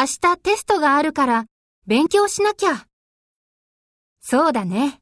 明日テストがあるから勉強しなきゃ。そうだね。